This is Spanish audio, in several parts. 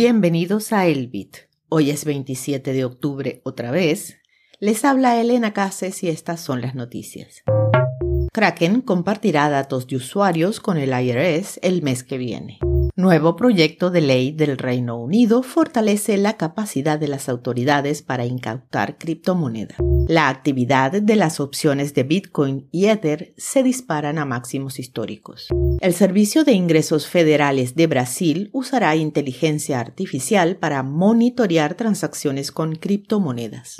Bienvenidos a Elbit. Hoy es 27 de octubre otra vez. Les habla Elena Cases y estas son las noticias. Kraken compartirá datos de usuarios con el IRS el mes que viene. Nuevo proyecto de ley del Reino Unido fortalece la capacidad de las autoridades para incautar criptomoneda. La actividad de las opciones de Bitcoin y Ether se disparan a máximos históricos. El Servicio de Ingresos Federales de Brasil usará inteligencia artificial para monitorear transacciones con criptomonedas.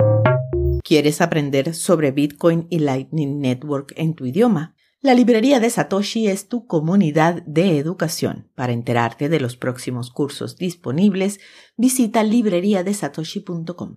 ¿Quieres aprender sobre Bitcoin y Lightning Network en tu idioma? La librería de Satoshi es tu comunidad de educación. Para enterarte de los próximos cursos disponibles, visita libreriadesatoshi.com.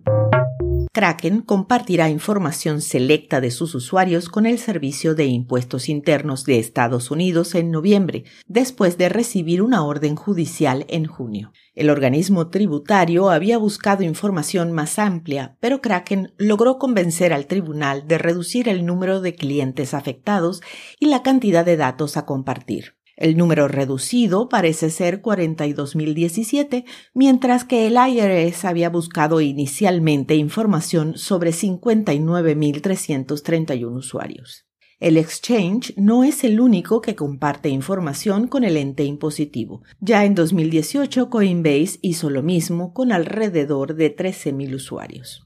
Kraken compartirá información selecta de sus usuarios con el Servicio de Impuestos Internos de Estados Unidos en noviembre, después de recibir una orden judicial en junio. El organismo tributario había buscado información más amplia, pero Kraken logró convencer al tribunal de reducir el número de clientes afectados y la cantidad de datos a compartir. El número reducido parece ser 42.017, mientras que el IRS había buscado inicialmente información sobre 59.331 usuarios. El exchange no es el único que comparte información con el ente impositivo. Ya en 2018 Coinbase hizo lo mismo con alrededor de 13.000 usuarios.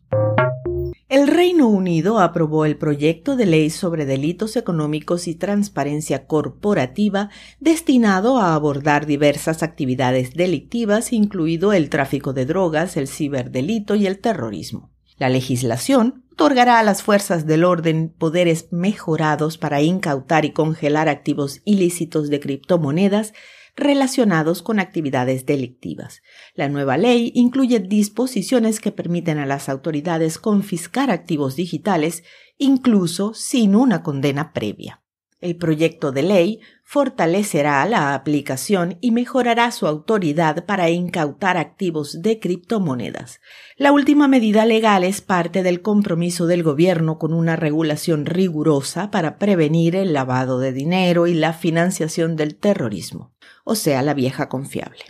El Reino Unido aprobó el proyecto de ley sobre delitos económicos y transparencia corporativa destinado a abordar diversas actividades delictivas, incluido el tráfico de drogas, el ciberdelito y el terrorismo. La legislación otorgará a las fuerzas del orden poderes mejorados para incautar y congelar activos ilícitos de criptomonedas relacionados con actividades delictivas. La nueva ley incluye disposiciones que permiten a las autoridades confiscar activos digitales incluso sin una condena previa. El proyecto de ley fortalecerá la aplicación y mejorará su autoridad para incautar activos de criptomonedas. La última medida legal es parte del compromiso del gobierno con una regulación rigurosa para prevenir el lavado de dinero y la financiación del terrorismo, o sea, la vieja confiable.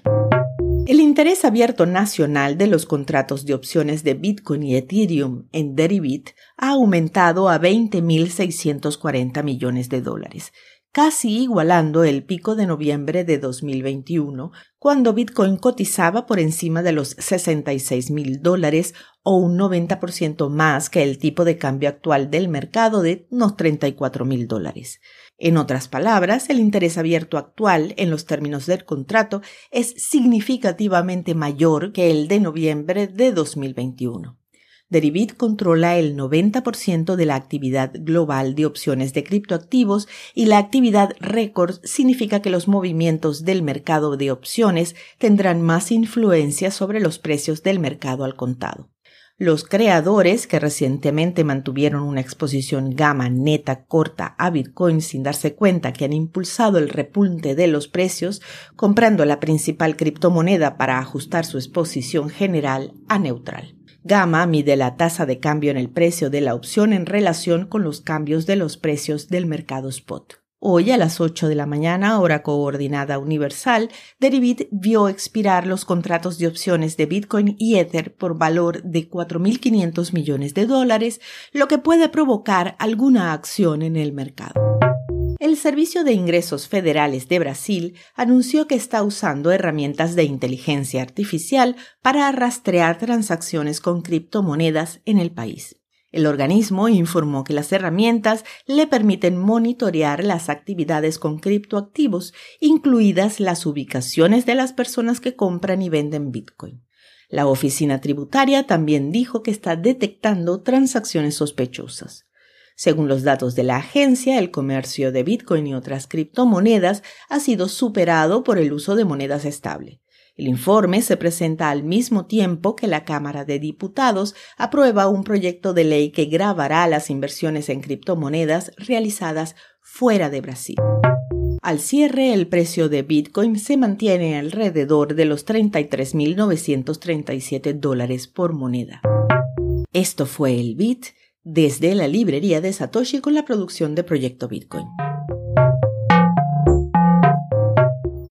El interés abierto nacional de los contratos de opciones de Bitcoin y Ethereum en Deribit ha aumentado a 20.640 millones de dólares, casi igualando el pico de noviembre de 2021, cuando Bitcoin cotizaba por encima de los 66 mil dólares o un 90% más que el tipo de cambio actual del mercado de unos 34 mil dólares. En otras palabras, el interés abierto actual en los términos del contrato es significativamente mayor que el de noviembre de 2021. Deribit controla el 90% de la actividad global de opciones de criptoactivos y la actividad récord significa que los movimientos del mercado de opciones tendrán más influencia sobre los precios del mercado al contado. Los creadores, que recientemente mantuvieron una exposición gama neta corta a Bitcoin sin darse cuenta que han impulsado el repunte de los precios, comprando la principal criptomoneda para ajustar su exposición general a neutral. Gamma mide la tasa de cambio en el precio de la opción en relación con los cambios de los precios del mercado spot. Hoy a las 8 de la mañana, hora coordinada universal, Deribit vio expirar los contratos de opciones de Bitcoin y Ether por valor de 4.500 millones de dólares, lo que puede provocar alguna acción en el mercado. El Servicio de Ingresos Federales de Brasil anunció que está usando herramientas de inteligencia artificial para rastrear transacciones con criptomonedas en el país. El organismo informó que las herramientas le permiten monitorear las actividades con criptoactivos, incluidas las ubicaciones de las personas que compran y venden Bitcoin. La oficina tributaria también dijo que está detectando transacciones sospechosas. Según los datos de la agencia, el comercio de Bitcoin y otras criptomonedas ha sido superado por el uso de monedas estables. El informe se presenta al mismo tiempo que la Cámara de Diputados aprueba un proyecto de ley que grabará las inversiones en criptomonedas realizadas fuera de Brasil. Al cierre, el precio de Bitcoin se mantiene alrededor de los 33.937 dólares por moneda. Esto fue el Bit desde la librería de Satoshi con la producción de Proyecto Bitcoin.